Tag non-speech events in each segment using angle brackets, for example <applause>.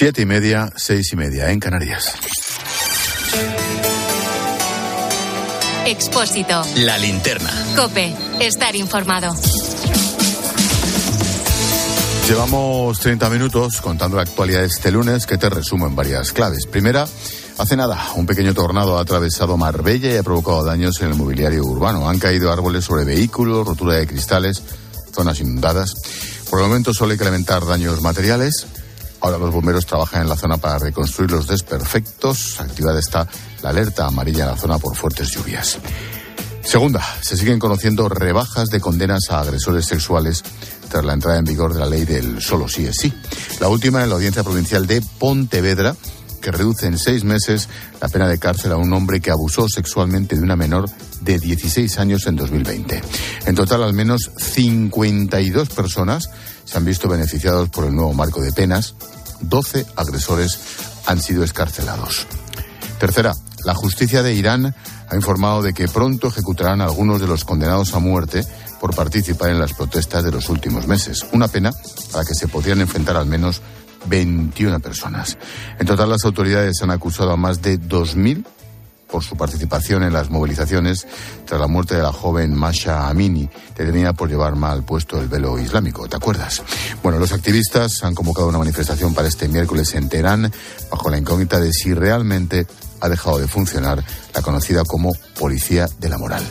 Siete y media, seis y media en Canarias. Expósito. La linterna. Cope. Estar informado. Llevamos 30 minutos contando la actualidad de este lunes que te resumo en varias claves. Primera, hace nada, un pequeño tornado ha atravesado Marbella y ha provocado daños en el mobiliario urbano. Han caído árboles sobre vehículos, rotura de cristales, zonas inundadas. Por el momento solo hay que lamentar daños materiales. Ahora los bomberos trabajan en la zona para reconstruir los desperfectos. Activada está la alerta amarilla en la zona por fuertes lluvias. Segunda, se siguen conociendo rebajas de condenas a agresores sexuales tras la entrada en vigor de la ley del solo sí es sí. La última en la Audiencia Provincial de Pontevedra, que reduce en seis meses la pena de cárcel a un hombre que abusó sexualmente de una menor de 16 años en 2020. En total, al menos 52 personas se han visto beneficiados por el nuevo marco de penas. 12 agresores han sido escarcelados. Tercera, la justicia de Irán ha informado de que pronto ejecutarán a algunos de los condenados a muerte por participar en las protestas de los últimos meses. Una pena a la que se podrían enfrentar al menos 21 personas. En total, las autoridades han acusado a más de 2.000 por su participación en las movilizaciones tras la muerte de la joven Masha Amini, detenida por llevar mal puesto el velo islámico. ¿Te acuerdas? Bueno, los activistas han convocado una manifestación para este miércoles en Teherán bajo la incógnita de si realmente ha dejado de funcionar la conocida como Policía de la Moral.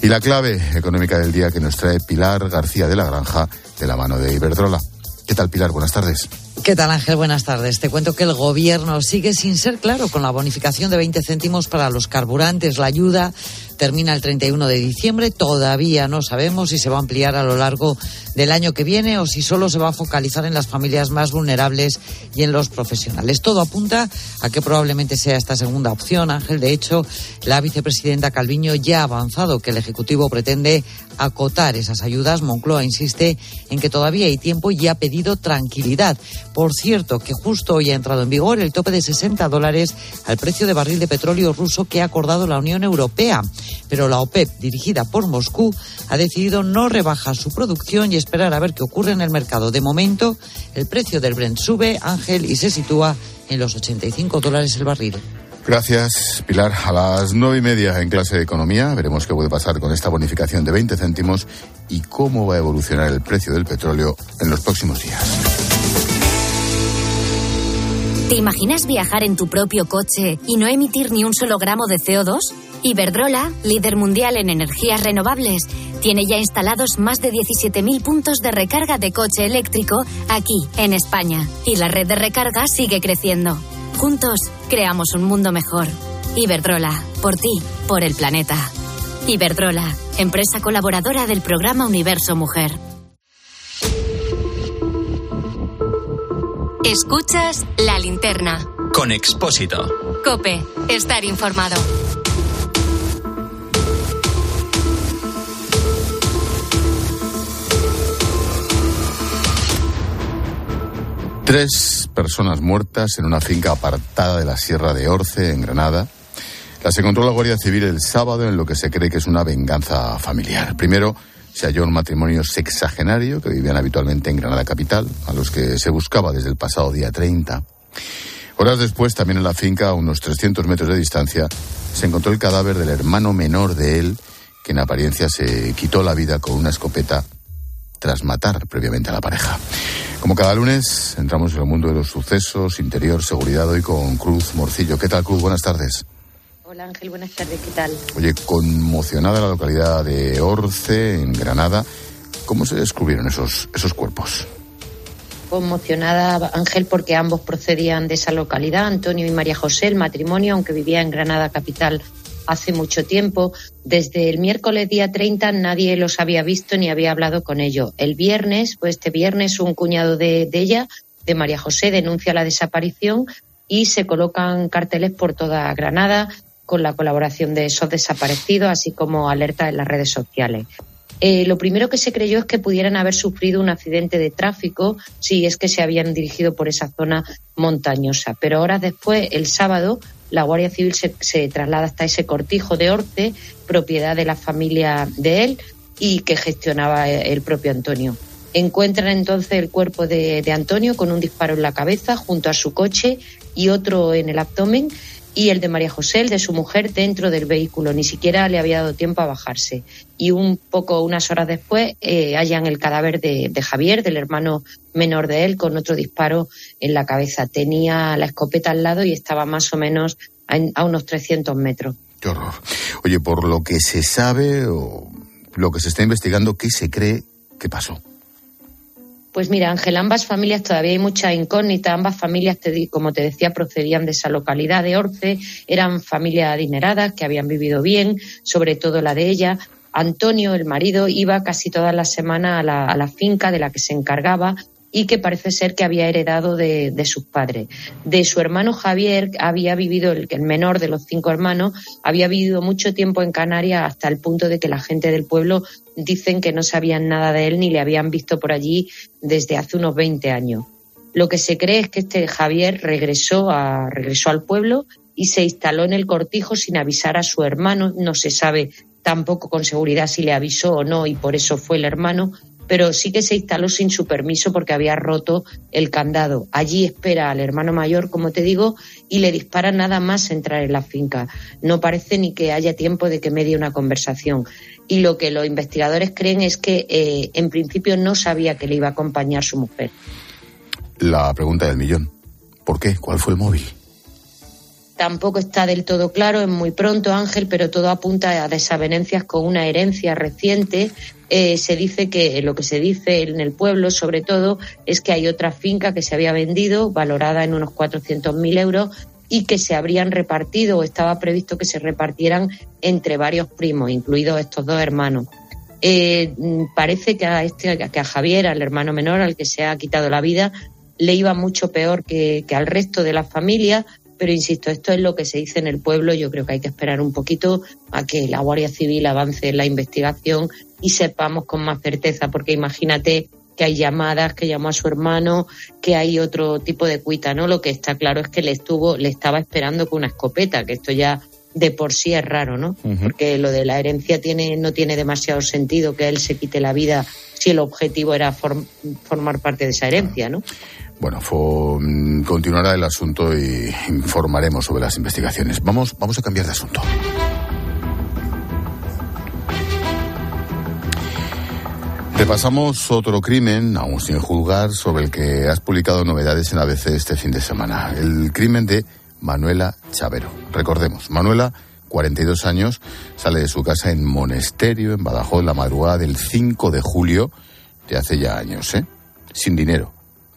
Y la clave económica del día que nos trae Pilar García de la Granja de la mano de Iberdrola. ¿Qué tal, Pilar? Buenas tardes. ¿Qué tal, Ángel? Buenas tardes. Te cuento que el gobierno sigue sin ser claro con la bonificación de 20 céntimos para los carburantes. La ayuda termina el 31 de diciembre. Todavía no sabemos si se va a ampliar a lo largo del año que viene o si solo se va a focalizar en las familias más vulnerables y en los profesionales. Todo apunta a que probablemente sea esta segunda opción, Ángel. De hecho, la vicepresidenta Calviño ya ha avanzado que el Ejecutivo pretende acotar esas ayudas. Moncloa insiste en que todavía hay tiempo y ha pedido tranquilidad. Por cierto, que justo hoy ha entrado en vigor el tope de 60 dólares al precio de barril de petróleo ruso que ha acordado la Unión Europea. Pero la OPEP, dirigida por Moscú, ha decidido no rebajar su producción y esperar a ver qué ocurre en el mercado. De momento, el precio del Brent sube, Ángel, y se sitúa en los 85 dólares el barril. Gracias, Pilar. A las nueve y media en clase de economía veremos qué puede pasar con esta bonificación de 20 céntimos y cómo va a evolucionar el precio del petróleo en los próximos días. ¿Te imaginas viajar en tu propio coche y no emitir ni un solo gramo de CO2? Iberdrola, líder mundial en energías renovables, tiene ya instalados más de 17.000 puntos de recarga de coche eléctrico aquí, en España. Y la red de recarga sigue creciendo. Juntos, creamos un mundo mejor. Iberdrola, por ti, por el planeta. Iberdrola, empresa colaboradora del programa Universo Mujer. Escuchas la linterna. Con Expósito. Cope, estar informado. Tres personas muertas en una finca apartada de la Sierra de Orce, en Granada. Las encontró la Guardia Civil el sábado en lo que se cree que es una venganza familiar. Primero, se halló un matrimonio sexagenario que vivían habitualmente en Granada Capital, a los que se buscaba desde el pasado día 30. Horas después, también en la finca, a unos 300 metros de distancia, se encontró el cadáver del hermano menor de él, que en apariencia se quitó la vida con una escopeta tras matar previamente a la pareja. Como cada lunes, entramos en el mundo de los sucesos, interior, seguridad, hoy con Cruz Morcillo. ¿Qué tal, Cruz? Buenas tardes. Hola Ángel, buenas tardes, ¿qué tal? Oye, conmocionada la localidad de Orce, en Granada. ¿Cómo se descubrieron esos, esos cuerpos? Conmocionada Ángel porque ambos procedían de esa localidad, Antonio y María José, el matrimonio, aunque vivía en Granada capital hace mucho tiempo. Desde el miércoles día 30 nadie los había visto ni había hablado con ellos. El viernes, pues este viernes, un cuñado de, de ella, de María José, denuncia la desaparición y se colocan carteles por toda Granada con la colaboración de esos desaparecidos, así como alerta en las redes sociales. Eh, lo primero que se creyó es que pudieran haber sufrido un accidente de tráfico si es que se habían dirigido por esa zona montañosa. Pero horas después, el sábado, la Guardia Civil se, traslada hasta ese cortijo de Orce, propiedad de la familia de él y que gestionaba el propio Antonio. Encuentran entonces el cuerpo de, de Antonio con un disparo en la cabeza junto a su coche y otro en el abdomen y el de María José, el de su mujer, dentro del vehículo. Ni siquiera le había dado tiempo a bajarse. Y un poco, unas horas después, eh, hallan el cadáver de, Javier, del hermano menor de él, con otro disparo en la cabeza. Tenía la escopeta al lado y estaba más o menos a, a unos 300 metros. Qué horror. Oye, por lo que se sabe o lo que se está investigando, ¿qué se cree que pasó? Pues mira, Ángel, ambas familias todavía hay mucha incógnita. Ambas familias, como te decía, procedían de esa localidad de Orce. Eran familias adineradas que habían vivido bien, sobre todo la de ella. Antonio, el marido, iba casi todas las semanas a la, a la finca de la que se encargaba y que parece ser que había heredado de, sus padres. De su hermano Javier había vivido, el, el menor de los cinco hermanos, había vivido mucho tiempo en Canarias hasta el punto de que la gente del pueblo dicen que no sabían nada de él ni le habían visto por allí desde hace unos 20 años. Lo que se cree es que este Javier regresó, a, regresó al pueblo y se instaló en el cortijo sin avisar a su hermano. No se sabe tampoco con seguridad si le avisó o no y por eso fue el hermano, pero sí que se instaló sin su permiso porque había roto el candado. Allí espera al hermano mayor, como te digo, y le dispara nada más entrar en la finca. No parece ni que haya tiempo de que medie una conversación. Y lo que los investigadores creen es que eh, en principio no sabía que le iba a acompañar su mujer. La pregunta del millón. ¿Por qué? ¿Cuál fue el móvil? Tampoco está del todo claro, es muy pronto, Ángel, pero todo apunta a desavenencias con una herencia reciente. Eh, se dice que lo que se dice en el pueblo, sobre todo, es que hay otra finca que se había vendido, valorada en unos 400.000 euros, y que se habrían repartido o estaba previsto que se repartieran entre varios primos, incluidos estos dos hermanos. Eh, parece que a, este, que a Javier, al hermano menor, al que se ha quitado la vida, le iba mucho peor que, que al resto de la familia, pero insisto, esto es lo que se dice en el pueblo. Yo creo que hay que esperar un poquito a que la Guardia Civil avance en la investigación y sepamos con más certeza, porque imagínate que hay llamadas, que llamó a su hermano, que hay otro tipo de cuita, ¿no? Lo que está claro es que le estuvo, le estaba esperando con una escopeta, que esto ya de por sí es raro, ¿no? Porque lo de la herencia tiene, no tiene demasiado sentido que él se quite la vida si el objetivo era formar parte de esa herencia, ¿no? Bueno, mm, continuará el asunto y informaremos sobre las investigaciones. Vamos, vamos a cambiar de asunto. Repasamos otro crimen, aún sin juzgar, sobre el que has publicado novedades en ABC este fin de semana. El crimen de Manuela Chavero. Recordemos, Manuela, 42 años, sale de su casa en Monesterio, en Badajoz, la madrugada del 5 de julio de hace ya años, ¿eh? Sin dinero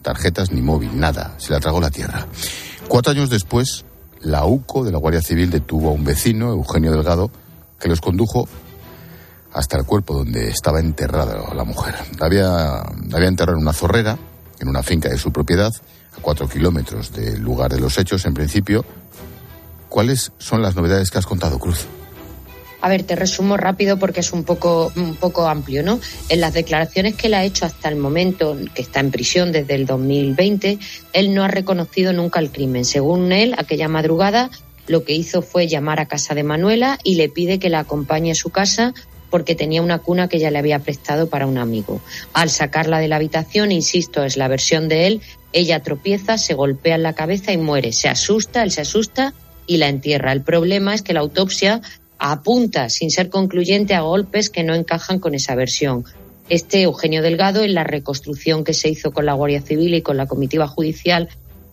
tarjetas ni móvil, nada. Se la tragó la tierra. Cuatro años después, la UCO de la Guardia Civil detuvo a un vecino, Eugenio Delgado, que los condujo hasta el cuerpo donde estaba enterrada la mujer. La había, había enterrado en una zorrera, en una finca de su propiedad, a cuatro kilómetros del lugar de los hechos, en principio. ¿Cuáles son las novedades que has contado, Cruz? A ver, te resumo rápido porque es un poco, un poco amplio, ¿no? En las declaraciones que él ha hecho hasta el momento, que está en prisión desde el 2020, él no ha reconocido nunca el crimen. Según él, aquella madrugada lo que hizo fue llamar a casa de Manuela y le pide que la acompañe a su casa porque tenía una cuna que ya le había prestado para un amigo. Al sacarla de la habitación, insisto, es la versión de él, ella tropieza, se golpea en la cabeza y muere. Se asusta, él se asusta y la entierra. El problema es que la autopsia apunta, sin ser concluyente, a golpes que no encajan con esa versión. Este Eugenio Delgado, en la reconstrucción que se hizo con la Guardia Civil y con la comitiva judicial,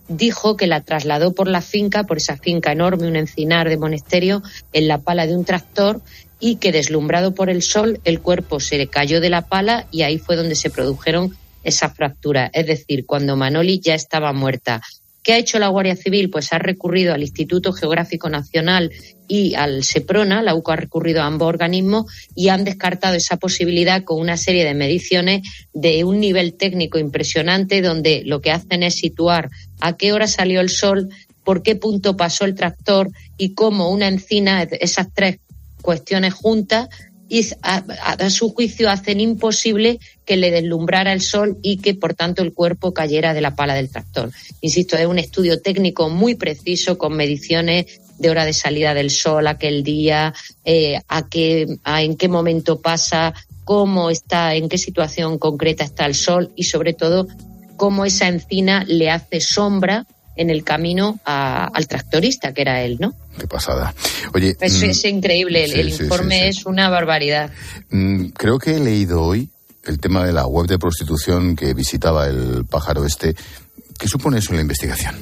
dijo que la trasladó por la finca, por esa finca enorme, un encinar de monasterio, en la pala de un tractor y que deslumbrado por el sol el cuerpo se le cayó de la pala y ahí fue donde se produjeron esas fracturas. Es decir, cuando Manoli ya estaba muerta. ¿Qué ha hecho la Guardia Civil? Pues ha recurrido al Instituto Geográfico Nacional y al SEPRONA, la UCO ha recurrido a ambos organismos y han descartado esa posibilidad con una serie de mediciones de un nivel técnico impresionante donde lo que hacen es situar a qué hora salió el sol, por qué punto pasó el tractor y cómo una encina, esas tres cuestiones juntas, y a, su juicio hacen imposible que le deslumbrara el sol y que por tanto el cuerpo cayera de la pala del tractor. Insisto, es un estudio técnico muy preciso con mediciones de hora de salida del sol aquel día, eh, a qué, a en qué momento pasa, cómo está, en qué situación concreta está el sol y sobre todo cómo esa encina le hace sombra en el camino al tractorista, que era él, ¿no? Qué pasada. Oye, es, mm, increíble, el, informe es una barbaridad. Mm, creo que he leído hoy el tema de la web de prostitución que visitaba el pájaro este. ¿Qué supone eso en la investigación?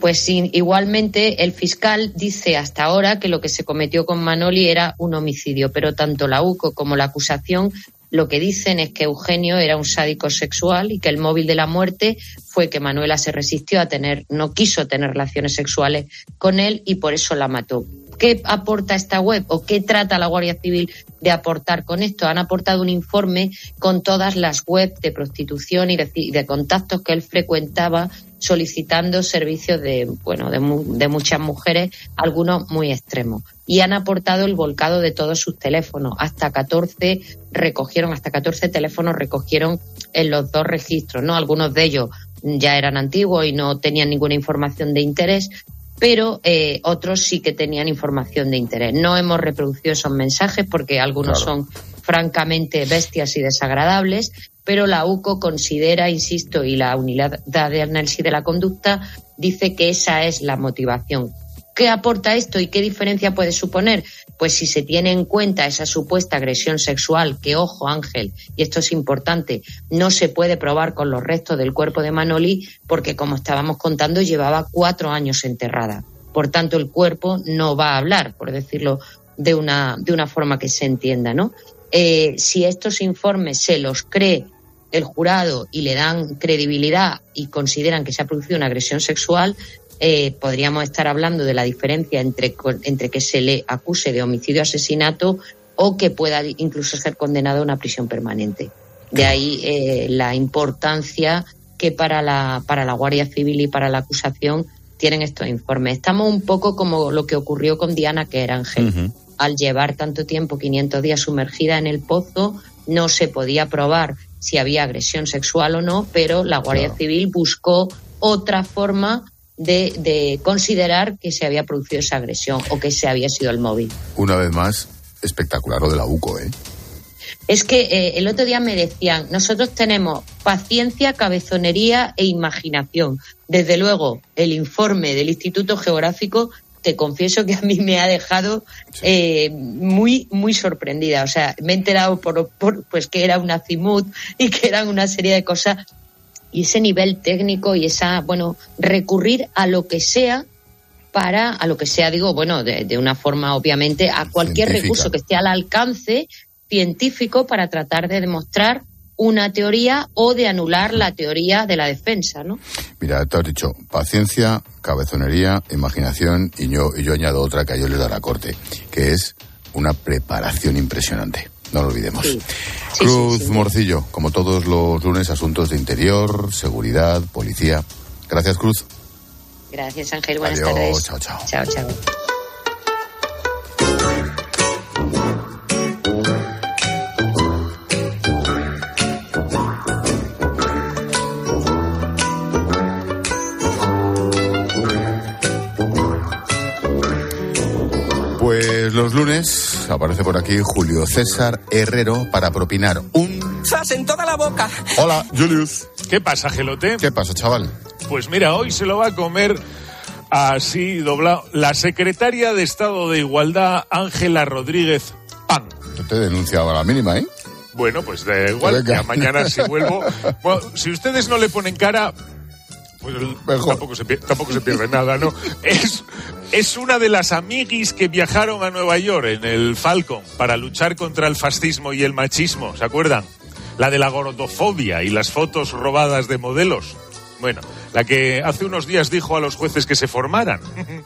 Pues igualmente el fiscal dice hasta ahora que lo que se cometió con Manoli era un homicidio, pero tanto la UCO como la acusación lo que dicen es que Eugenio era un sádico sexual y que el móvil de la muerte fue que Manuela se resistió a tener, no quiso tener relaciones sexuales con él y por eso la mató. ¿Qué aporta esta web o qué trata la Guardia Civil de aportar con esto? Han aportado un informe con todas las webs de prostitución y de, contactos que él frecuentaba solicitando servicios de, bueno, de, de muchas mujeres, algunos muy extremos y han aportado el volcado de todos sus teléfonos. Hasta 14 recogieron, hasta 14 teléfonos recogieron en los dos registros, ¿no? Algunos de ellos ya eran antiguos y no tenían ninguna información de interés, pero eh, otros sí que tenían información de interés. No hemos reproducido esos mensajes porque algunos son francamente bestias y desagradables, pero la UCO considera, insisto, y la unidad de análisis de la conducta dice que esa es la motivación. ¿Qué aporta esto y qué diferencia puede suponer? Pues si se tiene en cuenta esa supuesta agresión sexual, que ojo Ángel, y esto es importante, no se puede probar con los restos del cuerpo de Manoli porque como estábamos contando llevaba cuatro años enterrada. Por tanto, el cuerpo no va a hablar, por decirlo de una, de una forma que se entienda, ¿no? Eh, si estos informes se los cree el jurado y le dan credibilidad y consideran que se ha producido una agresión sexual, eh, podríamos estar hablando de la diferencia entre, entre que se le acuse de homicidio asesinato o que pueda incluso ser condenado a una prisión permanente. De ahí eh, la importancia que para la, para la Guardia Civil y para la acusación tienen estos informes. Estamos un poco como lo que ocurrió con Diana que era Ángel. Al llevar tanto tiempo, 500 días sumergida en el pozo, no se podía probar si había agresión sexual o no, pero la Guardia Civil buscó otra forma de, considerar que se había producido esa agresión o que se había sido el móvil. Una vez más, espectacular lo de la UCO, ¿eh? Es que eh, el otro día me decían, nosotros tenemos paciencia, cabezonería e imaginación. Desde luego, el informe del Instituto Geográfico, te confieso que a mí me ha dejado eh, muy, muy sorprendida. O sea, me he enterado por, por, pues que era una CIMUT y que eran una serie de cosas. Y ese nivel técnico y esa, bueno, recurrir a lo que sea para, a lo que sea, digo, bueno, de, una forma obviamente, a cualquier recurso que esté al alcance científico para tratar de demostrar una teoría o de anular la teoría de la defensa, ¿no? Mira, te has dicho paciencia, cabezonería, imaginación y yo, y yo añado otra que a yo le da la corte, que es una preparación impresionante. No lo olvidemos. Cruz Morcillo, como todos los lunes, asuntos de interior, seguridad, policía. Gracias, Cruz. Gracias, Ángel. Buenas tardes. Chao, chao. Chao, chao. Los lunes aparece por aquí Julio César Herrero para propinar un... ¡Sas en toda la boca! Hola, Julius. ¿Qué pasa, Gelote? ¿Qué pasa, chaval? Pues mira, hoy se lo va a comer así doblado la secretaria de Estado de Igualdad, Ángela Rodríguez Pan. Yo te denunciaba a la mínima, ¿eh? Bueno, pues da igual, ya mañana si vuelvo. <laughs> Bueno, si ustedes no le ponen cara, pues tampoco se, tampoco se pierde nada, ¿no? <laughs> Es, es una de las amiguis que viajaron a Nueva York en el Falcon para luchar contra el fascismo y el machismo, ¿se acuerdan? La de la gordofobia y las fotos robadas de modelos. Bueno, la que hace unos días dijo a los jueces que se formaran. <laughs>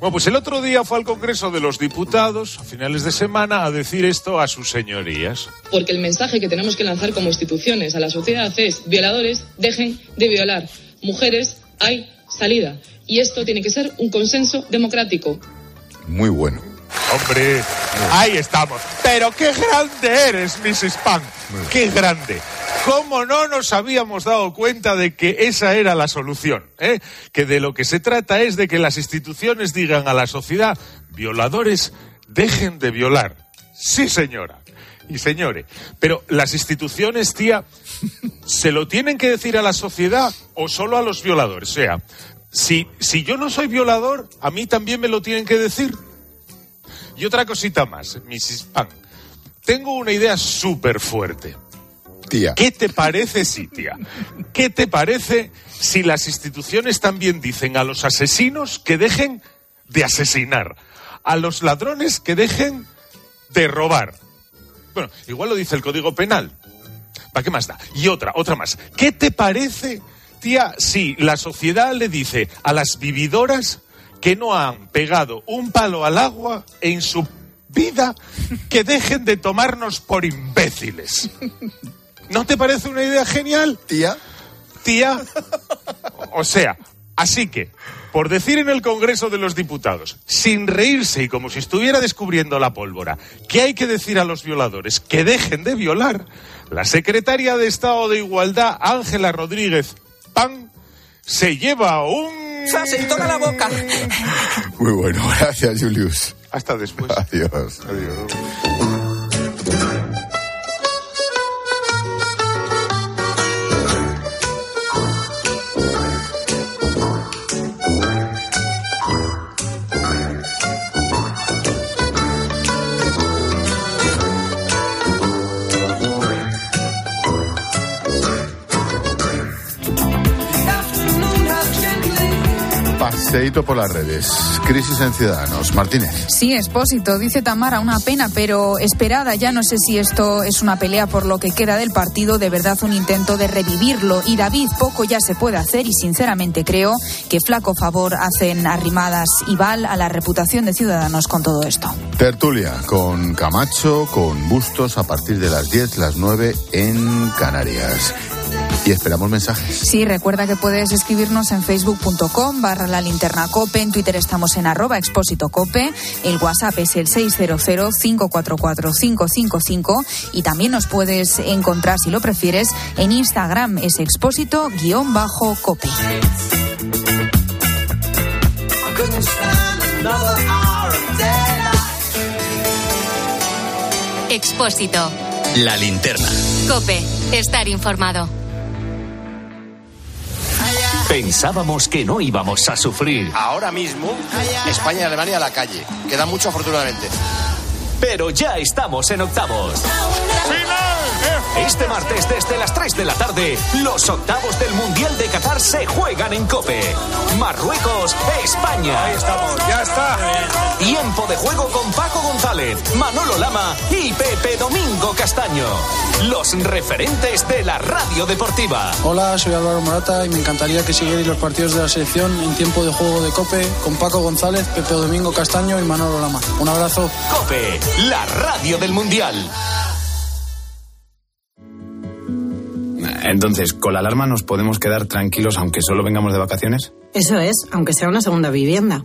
Bueno, pues el otro día fue al Congreso de los Diputados, a finales de semana, a decir esto a sus señorías. Porque el mensaje que tenemos que lanzar como instituciones a la sociedad es, violadores, dejen de violar mujeres, hay salida. Y esto tiene que ser un consenso democrático. Muy bueno. Hombre, ahí estamos. Pero qué grande eres, Mrs. Punk. Qué grande. ¿Cómo no nos habíamos dado cuenta de que esa era la solución? Eh? Que de lo que se trata es de que las instituciones digan a la sociedad, violadores, dejen de violar. Sí, señora. Y señores. Pero las instituciones, tía, ¿se lo tienen que decir a la sociedad o solo a los violadores? O sea, si, si yo no soy violador, a mí también me lo tienen que decir. Y otra cosita más, Mrs. Pan. Tengo una idea súper fuerte. Tía. ¿Qué te parece, sí, tía? ¿Qué te parece si las instituciones también dicen a los asesinos que dejen de asesinar, a los ladrones que dejen de robar? Bueno, igual lo dice el Código Penal. ¿Para qué más da? Y otra, otra más. ¿Qué te parece, tía, si la sociedad le dice a las vividoras que no han pegado un palo al agua en su vida que dejen de tomarnos por imbéciles? ¿No te parece una idea genial? Tía. Tía. O sea, así que, por decir en el Congreso de los Diputados, sin reírse y como si estuviera descubriendo la pólvora, que hay que decir a los violadores que dejen de violar, la secretaria de Estado de Igualdad, Ángela Rodríguez Pan, se lleva un... Se toca la boca. Muy bueno, gracias, Julius. Hasta después. Adiós. Adiós. Paseíto por las redes. Crisis en Ciudadanos. Martínez. Sí, Expósito, dice Tamara, una pena, pero esperada. Ya no sé si esto es una pelea por lo que queda del partido, de verdad un intento de revivirlo. Y David, poco ya se puede hacer y sinceramente creo que flaco favor hacen arrimadas y Val a la reputación de Ciudadanos con todo esto. Tertulia con Camacho, con Bustos a partir de las 10, las 9 en Canarias. Y esperamos mensajes. Sí, recuerda que puedes escribirnos en facebook.com barra la linterna cope, en Twitter estamos en arroba expósito cope, el WhatsApp es el 600-544-555 y también nos puedes encontrar, si lo prefieres, en Instagram es expósito guion bajo cope. Expósito. La linterna. Cope. Estar informado. Pensábamos que no íbamos a sufrir, Ahora mismo, España y Alemania a la calle. Queda mucho, afortunadamente. pero ya estamos en octavos. Este martes desde las 3 de la tarde, los octavos del Mundial de Qatar se juegan en Cope. Marruecos, España. Ahí estamos, ya está. Tiempo de juego con Manolo Lama y Pepe Domingo Castaño. Los referentes de la radio deportiva. Hola, soy Álvaro Morata y me encantaría que siguierais los partidos de la selección en tiempo de juego de Cope con Paco González, Pepe Domingo Castaño y Manolo Lama. Un abrazo. Cope, la radio del Mundial. Entonces, ¿con la alarma nos podemos quedar tranquilos aunque solo vengamos de vacaciones? Eso es, aunque sea una segunda vivienda.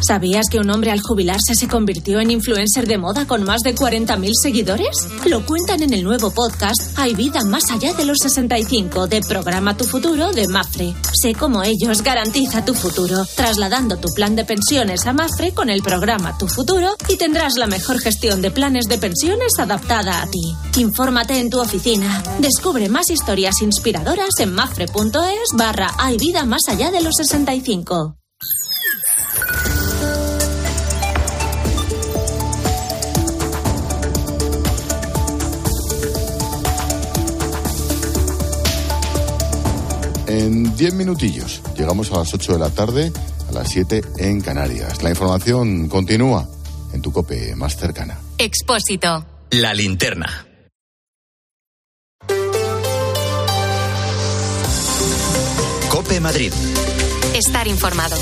¿Sabías que un hombre al jubilarse se convirtió en influencer de moda con más de 40.000 seguidores? Lo cuentan en el nuevo podcast Hay vida más allá de los 65 de Programa Tu Futuro de Mafre. Sé cómo ellos garantiza tu futuro, trasladando tu plan de pensiones a Mafre con el programa Tu Futuro y tendrás la mejor gestión de planes de pensiones adaptada a ti. Infórmate en tu oficina. Descubre más historias inspiradoras en mafre.es barra Hay vida más allá de los 65. En 10 minutillos llegamos a las 8 de la tarde, a las 7 en Canarias. La información continúa en tu cope más cercana. Expósito. La linterna. Cope Madrid. Estar informado.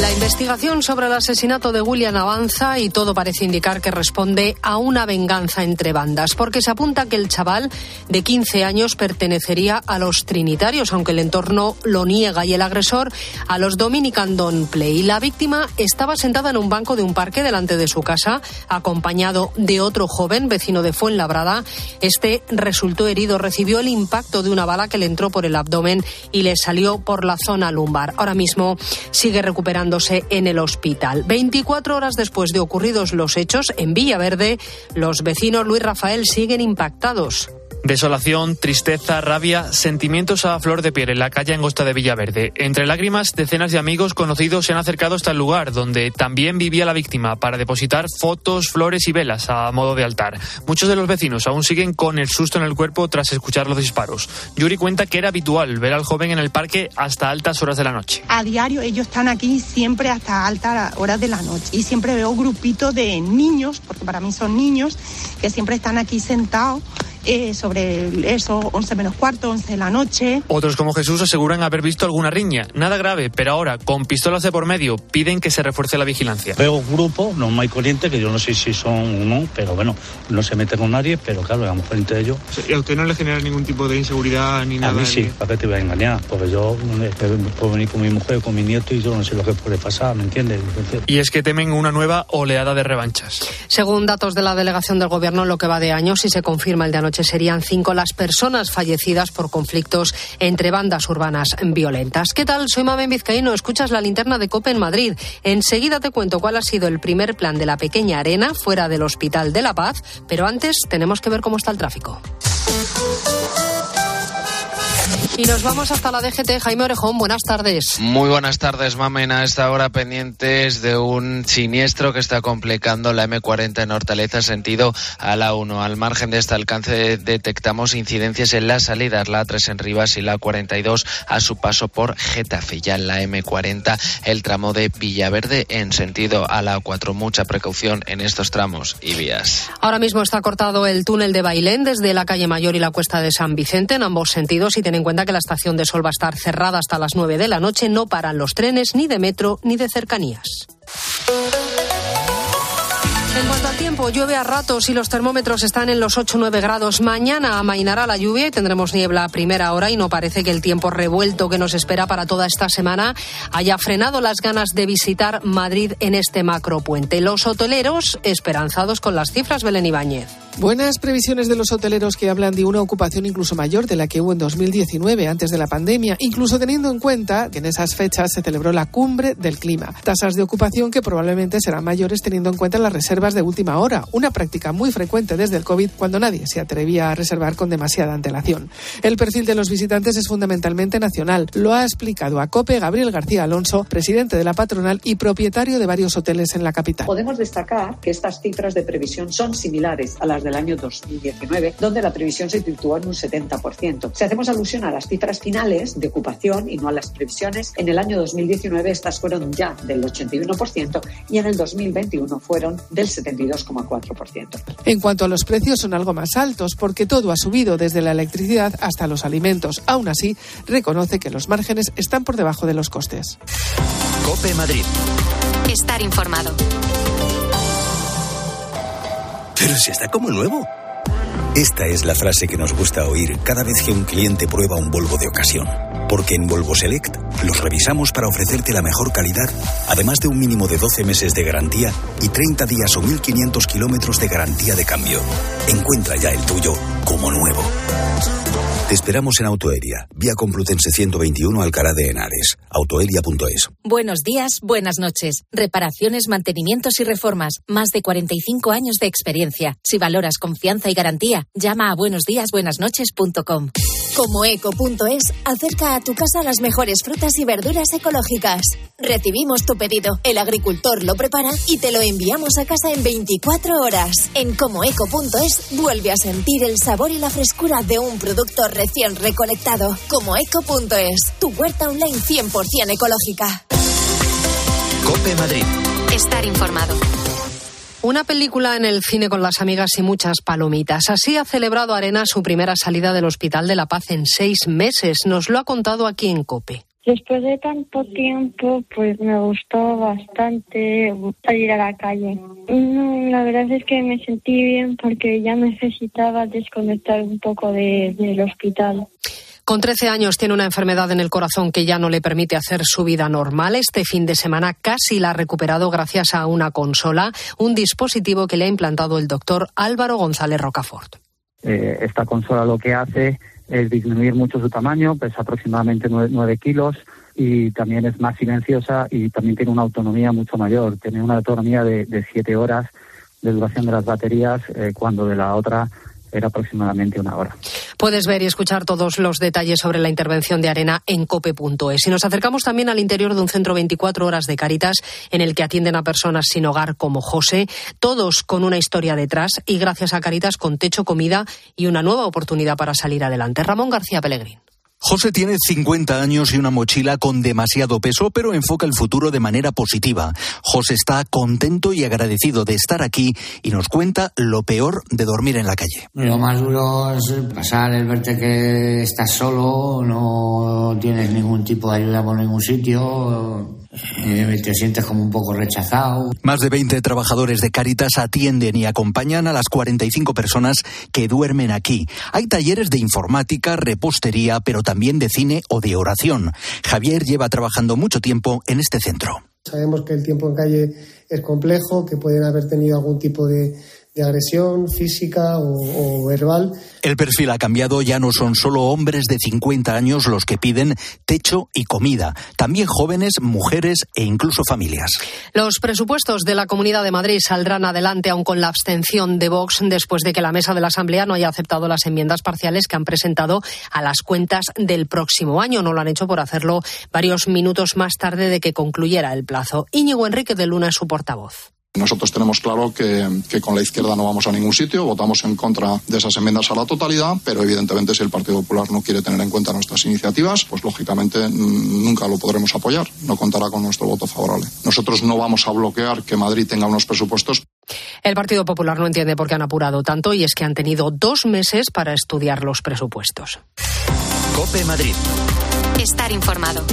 La investigación sobre el asesinato de William avanza y todo parece indicar que responde a una venganza entre bandas, porque se apunta que el chaval de 15 años pertenecería a los trinitarios, aunque el entorno lo niega, y el agresor a los Dominican Don Play. La víctima estaba sentada en un banco de un parque delante de su casa, acompañado de otro joven vecino de Fuenlabrada. Este resultó herido, recibió el impacto de una bala que le entró por el abdomen y le salió por la zona lumbar. Ahora mismo sigue recuperando en el hospital. 24 horas después de ocurridos los hechos, en Villaverde, los vecinos Luis Rafael siguen impactados. Desolación, tristeza, rabia, sentimientos a flor de piel en la calle Angosta de Villaverde. Entre lágrimas, decenas de amigos conocidos se han acercado hasta el lugar donde también vivía la víctima para depositar fotos, flores y velas a modo de altar. Muchos de los vecinos aún siguen con el susto en el cuerpo tras escuchar los disparos. Yuri cuenta que era habitual ver al joven en el parque hasta altas horas de la noche. A diario ellos están aquí siempre hasta altas horas de la noche y siempre veo grupitos de niños, porque para mí son niños, que siempre están aquí sentados eh, sobre eso, 11 menos cuarto, 11 de la noche. Otros como Jesús aseguran haber visto alguna riña. Nada grave, pero ahora, con pistolas de por medio, piden que se refuerce la vigilancia. Veo grupos, no hay corriente, que yo no sé si son uno, pero bueno, no se mete con nadie, pero claro, vamos frente a ellos. ¿Y a usted no le genera ningún tipo de inseguridad ni nada? A mí sí, ¿para qué te voy a engañar? Porque yo puedo venir con mi mujer, con mi nieto y yo no sé lo que puede pasar, ¿me entiendes? Y es que temen una nueva oleada de revanchas. Según datos de la delegación del gobierno, lo que va de año, si se confirma el de anoche, serían cinco las personas fallecidas por conflictos entre bandas urbanas violentas. ¿Qué tal? Soy Mabel Vizcaíno. Escuchas la linterna de COPE en Madrid. Enseguida te cuento cuál ha sido el primer plan de la pequeña arena fuera del Hospital de la Paz, pero antes tenemos que ver cómo está el tráfico. Y nos vamos hasta la DGT. Jaime Orejón, buenas tardes. Muy buenas tardes, Mamen. A esta hora pendientes de un siniestro que está complicando la M40 en Hortaleza, sentido a la 1. Al margen de este alcance detectamos incidencias en las salidas, la 3 en Rivas y la 42 a su paso por Getafe. Ya en la M40 el tramo de Villaverde en sentido a la 4. Mucha precaución en estos tramos y vías. Ahora mismo está cortado el túnel de Bailén desde la calle Mayor y la cuesta de San Vicente en ambos sentidos y ten en cuenta que la estación de Sol va a estar cerrada hasta las 9 de la noche. No paran los trenes ni de metro ni de cercanías. En cuanto al tiempo, llueve a ratos y los termómetros están en los 8-9 grados. Mañana amainará la lluvia y tendremos niebla a primera hora y no parece que el tiempo revuelto que nos espera para toda esta semana haya frenado las ganas de visitar Madrid en este macropuente. Los hoteleros esperanzados con las cifras, Belén Ibáñez. Buenas previsiones de los hoteleros que hablan de una ocupación incluso mayor de la que hubo en 2019, antes de la pandemia, incluso teniendo en cuenta que en esas fechas se celebró la cumbre del clima. Tasas de ocupación que probablemente serán mayores teniendo en cuenta las reservas de última hora, una práctica muy frecuente desde el COVID cuando nadie se atrevía a reservar con demasiada antelación. El perfil de los visitantes es fundamentalmente nacional. Lo ha explicado a COPE Gabriel García Alonso, presidente de la patronal y propietario de varios hoteles en la capital. Podemos destacar que estas cifras de previsión son similares a las del año 2019, donde la previsión se situó en un 70%. Si hacemos alusión a las cifras finales de ocupación y no a las previsiones, en el año 2019 estas fueron ya del 81% y en el 2021 fueron del 72,4%. En cuanto a los precios, son algo más altos porque todo ha subido desde la electricidad hasta los alimentos. Aún así, reconoce que los márgenes están por debajo de los costes. Cope Madrid. Estar informado. Pero si está como nuevo. Esta es la frase que nos gusta oír cada vez que un cliente prueba un Volvo de ocasión. Porque en Volvo Select los revisamos para ofrecerte la mejor calidad, además de un mínimo de 12 meses de garantía y 30 días o 1.500 kilómetros de garantía de cambio. Encuentra ya el tuyo como nuevo. Te esperamos en Autoeria, vía Complutense 121 Alcalá de Henares. Autoeria.es. Buenos días, buenas noches. Reparaciones, mantenimientos y reformas. Más de 45 años de experiencia. Si valoras confianza y garantía, llama a buenosdíasbuenasnoches.com. Como eco.es, acerca a tu casa las mejores frutas y verduras ecológicas. Recibimos tu pedido, el agricultor lo prepara y te lo enviamos a casa en 24 horas. En comoeco.es vuelve a sentir el sabor y la frescura de un producto recién recolectado. Como eco.es, tu huerta online 100% ecológica. Cope Madrid. Estar informado. Una película en el cine con las amigas y muchas palomitas. Así ha celebrado Arena su primera salida del Hospital de la Paz en seis meses. Nos lo ha contado aquí en COPE. Después de tanto tiempo, pues me gustó bastante salir a la calle. la verdad es que me sentí bien porque ya necesitaba desconectar un poco del hospital. Con 13 años tiene una enfermedad en el corazón que ya no le permite hacer su vida normal. Este fin de semana casi la ha recuperado gracias a una consola, un dispositivo que le ha implantado el doctor Álvaro González Rocafort. Eh, esta consola lo que hace es disminuir mucho su tamaño, pesa aproximadamente 9, kilos y también es más silenciosa y también tiene una autonomía mucho mayor. Tiene una autonomía de 7 horas de duración de las baterías eh, cuando de la otra era aproximadamente una hora. Puedes ver y escuchar todos los detalles sobre la intervención de Arena en cope.es. Y nos acercamos también al interior de un centro 24 horas de Caritas en el que atienden a personas sin hogar como José, todos con una historia detrás y gracias a Caritas con techo, comida y una nueva oportunidad para salir adelante. Ramón García Pellegrín. José tiene 50 años y una mochila con demasiado peso, pero enfoca el futuro de manera positiva. José está contento y agradecido de estar aquí y nos cuenta lo peor de dormir en la calle. Lo más duro es pasar el verte que estás solo, no tienes ningún tipo de ayuda por ningún sitio eh, te sientes como un poco rechazado. Más de 20 trabajadores de Cáritas atienden y acompañan a las 45 personas que duermen aquí. Hay talleres de informática, repostería, pero también de cine o de oración. Javier lleva trabajando mucho tiempo en este centro. Sabemos que el tiempo en calle es complejo, que pueden haber tenido algún tipo de de agresión física o, verbal. El perfil ha cambiado, ya no son solo hombres de 50 años los que piden techo y comida, también jóvenes, mujeres e incluso familias. Los presupuestos de la Comunidad de Madrid saldrán adelante aún con la abstención de Vox después de que la mesa de la Asamblea no haya aceptado las enmiendas parciales que han presentado a las cuentas del próximo año. No lo han hecho por hacerlo varios minutos más tarde de que concluyera el plazo. Íñigo Enrique de Luna es su portavoz. Nosotros tenemos claro que, con la izquierda no vamos a ningún sitio, votamos en contra de esas enmiendas a la totalidad, pero evidentemente si el Partido Popular no quiere tener en cuenta nuestras iniciativas, pues lógicamente nunca lo podremos apoyar, no contará con nuestro voto favorable. Nosotros no vamos a bloquear que Madrid tenga unos presupuestos. El Partido Popular no entiende por qué han apurado tanto y es que han tenido dos meses para estudiar los presupuestos. Cope Madrid. Estar informado.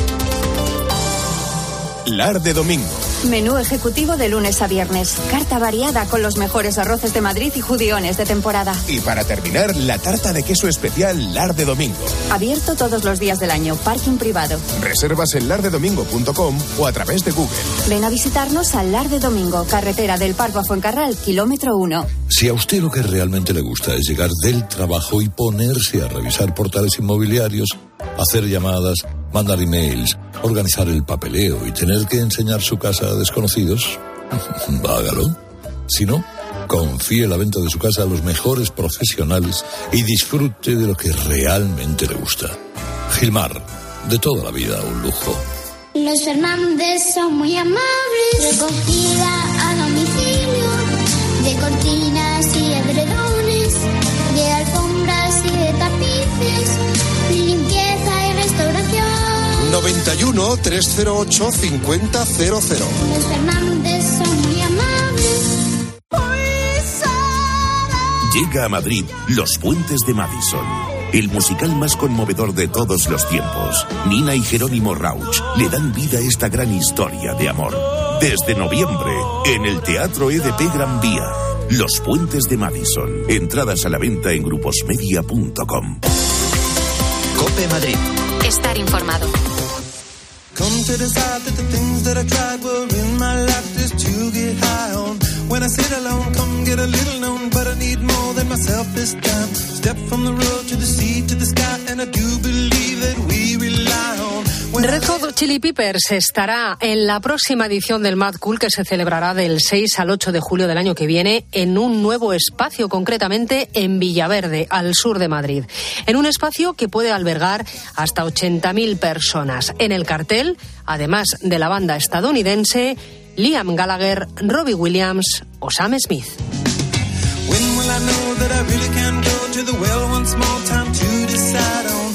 Lar de domingo. Menú ejecutivo de lunes a viernes. Carta variada con los mejores arroces de Madrid y judiones de temporada. Y para terminar, la tarta de queso especial Lar de domingo. Abierto todos los días del año. Parking privado. Reservas en lardedomingo.com o a través de Google. Ven a visitarnos al Lar de Domingo, carretera del Parco a Fuencarral, kilómetro 1. Si a usted lo que realmente le gusta es llegar del trabajo y ponerse a revisar portales inmobiliarios, hacer llamadas, mandar emails, organizar el papeleo y tener que enseñar su casa a desconocidos, <laughs> hágalo. Si no, confíe la venta de su casa a los mejores profesionales y disfrute de lo que realmente le gusta. Gilmar, de toda la vida un lujo. Los Fernández son muy amables, recogida a domicilio, de cortinas y edredones, de alfombras y de tapices 91 308 5000. Los Fernández son muy amables. Llega a Madrid Los Puentes de Madison. El musical más conmovedor de todos los tiempos. Nina y Jerónimo Rauch le dan vida a esta gran historia de amor. Desde noviembre, en el Teatro EDP Gran Vía. Los Puentes de Madison. Entradas a la venta en gruposmedia.com. Cope Madrid. Estar informado. Come to decide that the things that I tried were in my life just to get high on. When I sit alone, come get a little known, but I need more than myself this time. Step from the road to the sea to the sky, and I do Chili Peppers estará en la próxima edición del Mad Cool que se celebrará del 6 al 8 de julio del año que viene en un nuevo espacio, concretamente en Villaverde, al sur de Madrid. En un espacio que puede albergar hasta 80.000 personas. En el cartel, además de la banda estadounidense, Liam Gallagher, Robbie Williams o Sam Smith.